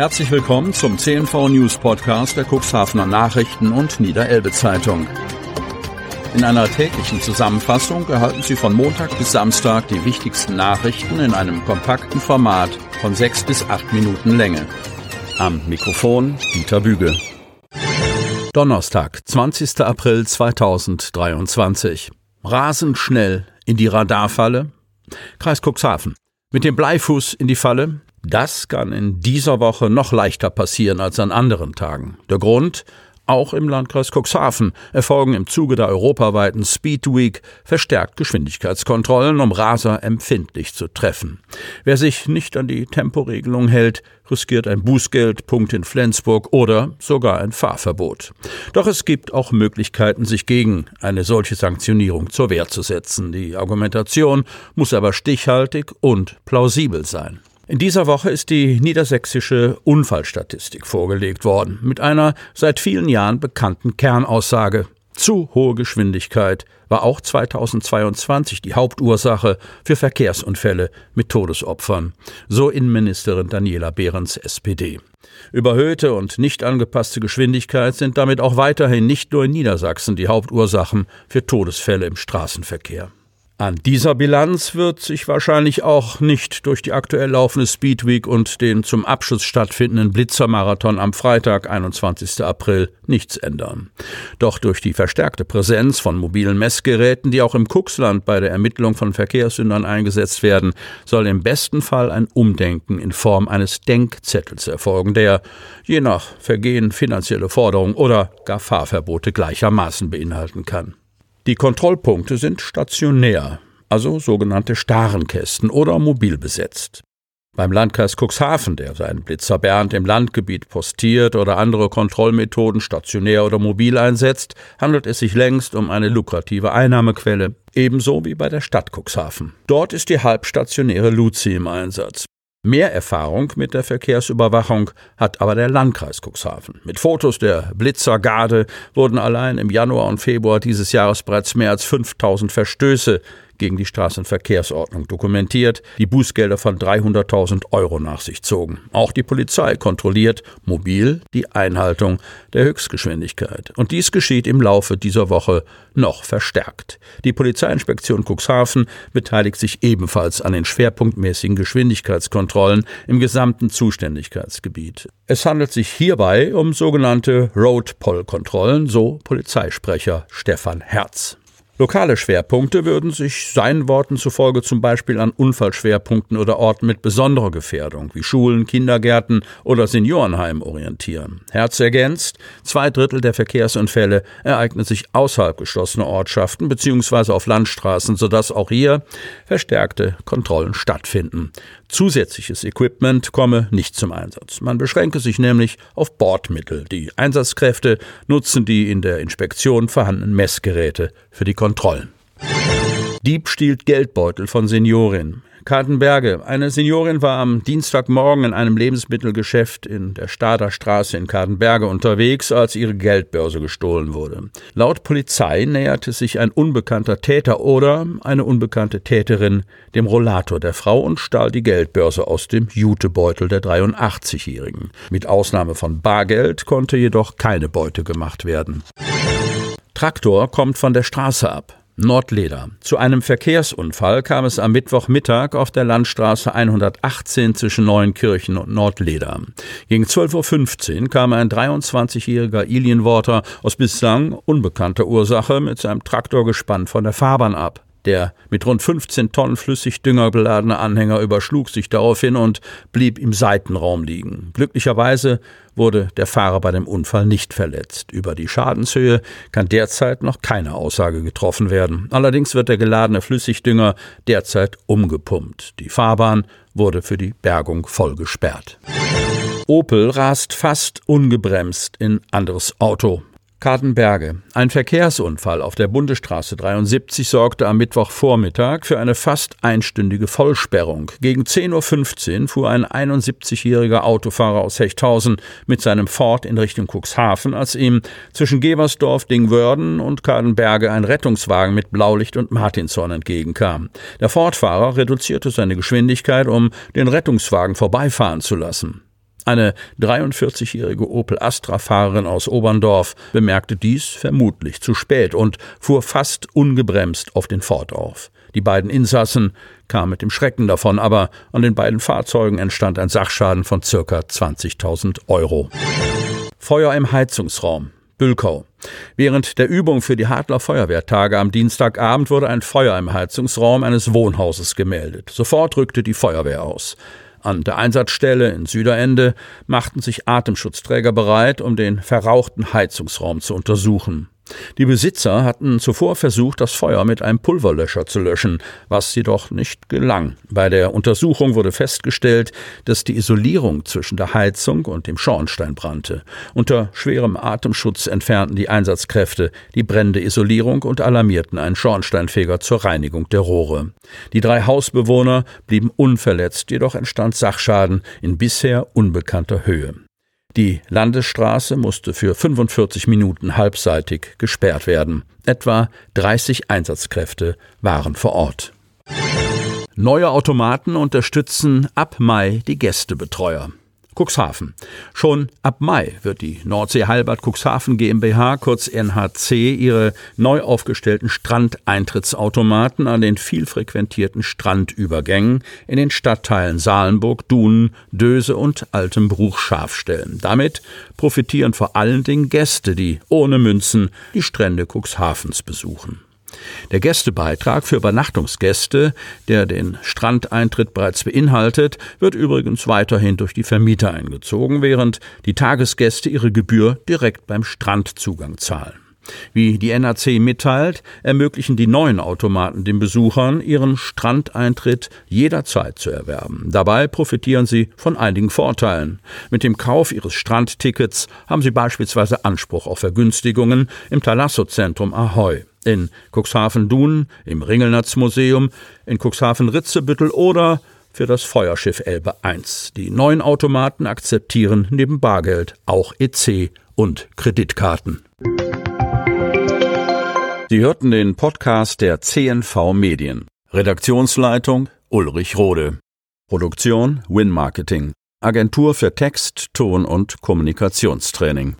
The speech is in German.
Herzlich willkommen zum CNV News Podcast der Cuxhavener Nachrichten und Niederelbe Zeitung. In einer täglichen Zusammenfassung erhalten Sie von Montag bis Samstag die wichtigsten Nachrichten in einem kompakten Format von sechs bis acht Minuten Länge. Am Mikrofon Dieter Büge. Donnerstag, 20. April 2023. Rasend schnell in die Radarfalle. Kreis Cuxhaven. Mit dem Bleifuß in die Falle, das kann in dieser Woche noch leichter passieren als an anderen Tagen. Der Grund? Auch im Landkreis Cuxhaven erfolgen im Zuge der europaweiten Speed Week verstärkt Geschwindigkeitskontrollen, um Raser empfindlich zu treffen. Wer sich nicht an die Temporegelung hält, riskiert ein Bußgeld, Punkt in Flensburg oder sogar ein Fahrverbot. Doch es gibt auch Möglichkeiten, sich gegen eine solche Sanktionierung zur Wehr zu setzen. Die Argumentation muss aber stichhaltig und plausibel sein. In dieser Woche ist die niedersächsische Unfallstatistik vorgelegt worden, mit einer seit vielen Jahren bekannten Kernaussage. Zu hohe Geschwindigkeit war auch 2022 die Hauptursache für Verkehrsunfälle mit Todesopfern, so Innenministerin Daniela Behrens SPD. Überhöhte und nicht angepasste Geschwindigkeit sind damit auch weiterhin nicht nur in Niedersachsen die Hauptursachen für Todesfälle im Straßenverkehr. An dieser Bilanz wird sich wahrscheinlich auch nicht durch die aktuell laufende Speedweek und den zum Abschluss stattfindenden Blitzermarathon am Freitag, 21. April, nichts ändern. Doch durch die verstärkte Präsenz von mobilen Messgeräten, die auch im Kuxland bei der Ermittlung von Verkehrssündern eingesetzt werden, soll im besten Fall ein Umdenken in Form eines Denkzettels erfolgen, der je nach Vergehen finanzielle Forderungen oder gar Fahrverbote gleichermaßen beinhalten kann. Die Kontrollpunkte sind stationär, also sogenannte Starenkästen oder mobil besetzt. Beim Landkreis Cuxhaven, der seinen Blitzer Bernd im Landgebiet postiert oder andere Kontrollmethoden stationär oder mobil einsetzt, handelt es sich längst um eine lukrative Einnahmequelle, ebenso wie bei der Stadt Cuxhaven. Dort ist die halbstationäre Luzi im Einsatz. Mehr Erfahrung mit der Verkehrsüberwachung hat aber der Landkreis Cuxhaven. Mit Fotos der Blitzergarde wurden allein im Januar und Februar dieses Jahres bereits mehr als 5000 Verstöße gegen die Straßenverkehrsordnung dokumentiert, die Bußgelder von 300.000 Euro nach sich zogen. Auch die Polizei kontrolliert mobil die Einhaltung der Höchstgeschwindigkeit. Und dies geschieht im Laufe dieser Woche noch verstärkt. Die Polizeiinspektion Cuxhaven beteiligt sich ebenfalls an den schwerpunktmäßigen Geschwindigkeitskontrollen im gesamten Zuständigkeitsgebiet. Es handelt sich hierbei um sogenannte Road-Poll-Kontrollen, so Polizeisprecher Stefan Herz. Lokale Schwerpunkte würden sich seinen Worten zufolge zum Beispiel an Unfallschwerpunkten oder Orten mit besonderer Gefährdung wie Schulen, Kindergärten oder Seniorenheimen orientieren. Herz ergänzt, zwei Drittel der Verkehrsunfälle ereignen sich außerhalb geschlossener Ortschaften bzw. auf Landstraßen, sodass auch hier verstärkte Kontrollen stattfinden. Zusätzliches Equipment komme nicht zum Einsatz. Man beschränke sich nämlich auf Bordmittel. Die Einsatzkräfte nutzen die in der Inspektion vorhandenen Messgeräte für die Kontrollen. Dieb stiehlt Geldbeutel von Seniorin. Kartenberge. Eine Seniorin war am Dienstagmorgen in einem Lebensmittelgeschäft in der Stader Straße in Kartenberge unterwegs, als ihre Geldbörse gestohlen wurde. Laut Polizei näherte sich ein unbekannter Täter oder eine unbekannte Täterin dem Rollator der Frau und stahl die Geldbörse aus dem Jutebeutel der 83-Jährigen. Mit Ausnahme von Bargeld konnte jedoch keine Beute gemacht werden. Traktor kommt von der Straße ab. Nordleder. Zu einem Verkehrsunfall kam es am Mittwochmittag auf der Landstraße 118 zwischen Neuenkirchen und Nordleder. Gegen 12.15 Uhr kam ein 23-jähriger Ilienworter aus bislang unbekannter Ursache mit seinem Traktor gespannt von der Fahrbahn ab. Der mit rund 15 Tonnen Flüssigdünger beladene Anhänger überschlug sich daraufhin und blieb im Seitenraum liegen. Glücklicherweise wurde der Fahrer bei dem Unfall nicht verletzt. Über die Schadenshöhe kann derzeit noch keine Aussage getroffen werden. Allerdings wird der geladene Flüssigdünger derzeit umgepumpt. Die Fahrbahn wurde für die Bergung voll gesperrt. Opel rast fast ungebremst in anderes Auto. Kartenberge. Ein Verkehrsunfall auf der Bundesstraße 73 sorgte am Mittwochvormittag für eine fast einstündige Vollsperrung. Gegen 10.15 Uhr fuhr ein 71-jähriger Autofahrer aus Hechthausen mit seinem Ford in Richtung Cuxhaven, als ihm zwischen Geversdorf, Dingwörden und Kartenberge ein Rettungswagen mit Blaulicht und Martinshorn entgegenkam. Der Fordfahrer reduzierte seine Geschwindigkeit, um den Rettungswagen vorbeifahren zu lassen. Eine 43-jährige Opel Astra-Fahrerin aus Oberndorf bemerkte dies vermutlich zu spät und fuhr fast ungebremst auf den Ford auf. Die beiden Insassen kamen mit dem Schrecken davon, aber an den beiden Fahrzeugen entstand ein Sachschaden von circa 20.000 Euro. Feuer im Heizungsraum. Bülkau. Während der Übung für die Hartler Feuerwehrtage am Dienstagabend wurde ein Feuer im Heizungsraum eines Wohnhauses gemeldet. Sofort rückte die Feuerwehr aus. An der Einsatzstelle in Süderende machten sich Atemschutzträger bereit, um den verrauchten Heizungsraum zu untersuchen. Die Besitzer hatten zuvor versucht, das Feuer mit einem Pulverlöscher zu löschen, was jedoch nicht gelang. Bei der Untersuchung wurde festgestellt, dass die Isolierung zwischen der Heizung und dem Schornstein brannte. Unter schwerem Atemschutz entfernten die Einsatzkräfte die brennende Isolierung und alarmierten einen Schornsteinfeger zur Reinigung der Rohre. Die drei Hausbewohner blieben unverletzt, jedoch entstand Sachschaden in bisher unbekannter Höhe. Die Landesstraße musste für 45 Minuten halbseitig gesperrt werden. Etwa 30 Einsatzkräfte waren vor Ort. Neue Automaten unterstützen ab Mai die Gästebetreuer. Cuxhaven. Schon ab Mai wird die Nordsee Heilbad Cuxhaven GmbH, kurz NHC, ihre neu aufgestellten Strandeintrittsautomaten an den viel frequentierten Strandübergängen in den Stadtteilen Salenburg, Dunen, Döse und Altenbruch scharf stellen. Damit profitieren vor allen Dingen Gäste, die ohne Münzen die Strände Cuxhavens besuchen. Der Gästebeitrag für Übernachtungsgäste, der den Strandeintritt bereits beinhaltet, wird übrigens weiterhin durch die Vermieter eingezogen, während die Tagesgäste ihre Gebühr direkt beim Strandzugang zahlen. Wie die NAC mitteilt, ermöglichen die neuen Automaten den Besuchern, ihren Strandeintritt jederzeit zu erwerben. Dabei profitieren sie von einigen Vorteilen. Mit dem Kauf ihres Strandtickets haben sie beispielsweise Anspruch auf Vergünstigungen im Thalasso-Zentrum Ahoy in Cuxhaven-Dun, im Ringelnatz-Museum, in Cuxhaven-Ritzebüttel oder für das Feuerschiff Elbe I. Die neuen Automaten akzeptieren neben Bargeld auch EC und Kreditkarten. Sie hörten den Podcast der CNV Medien. Redaktionsleitung Ulrich Rode. Produktion Win Marketing. Agentur für Text, Ton und Kommunikationstraining.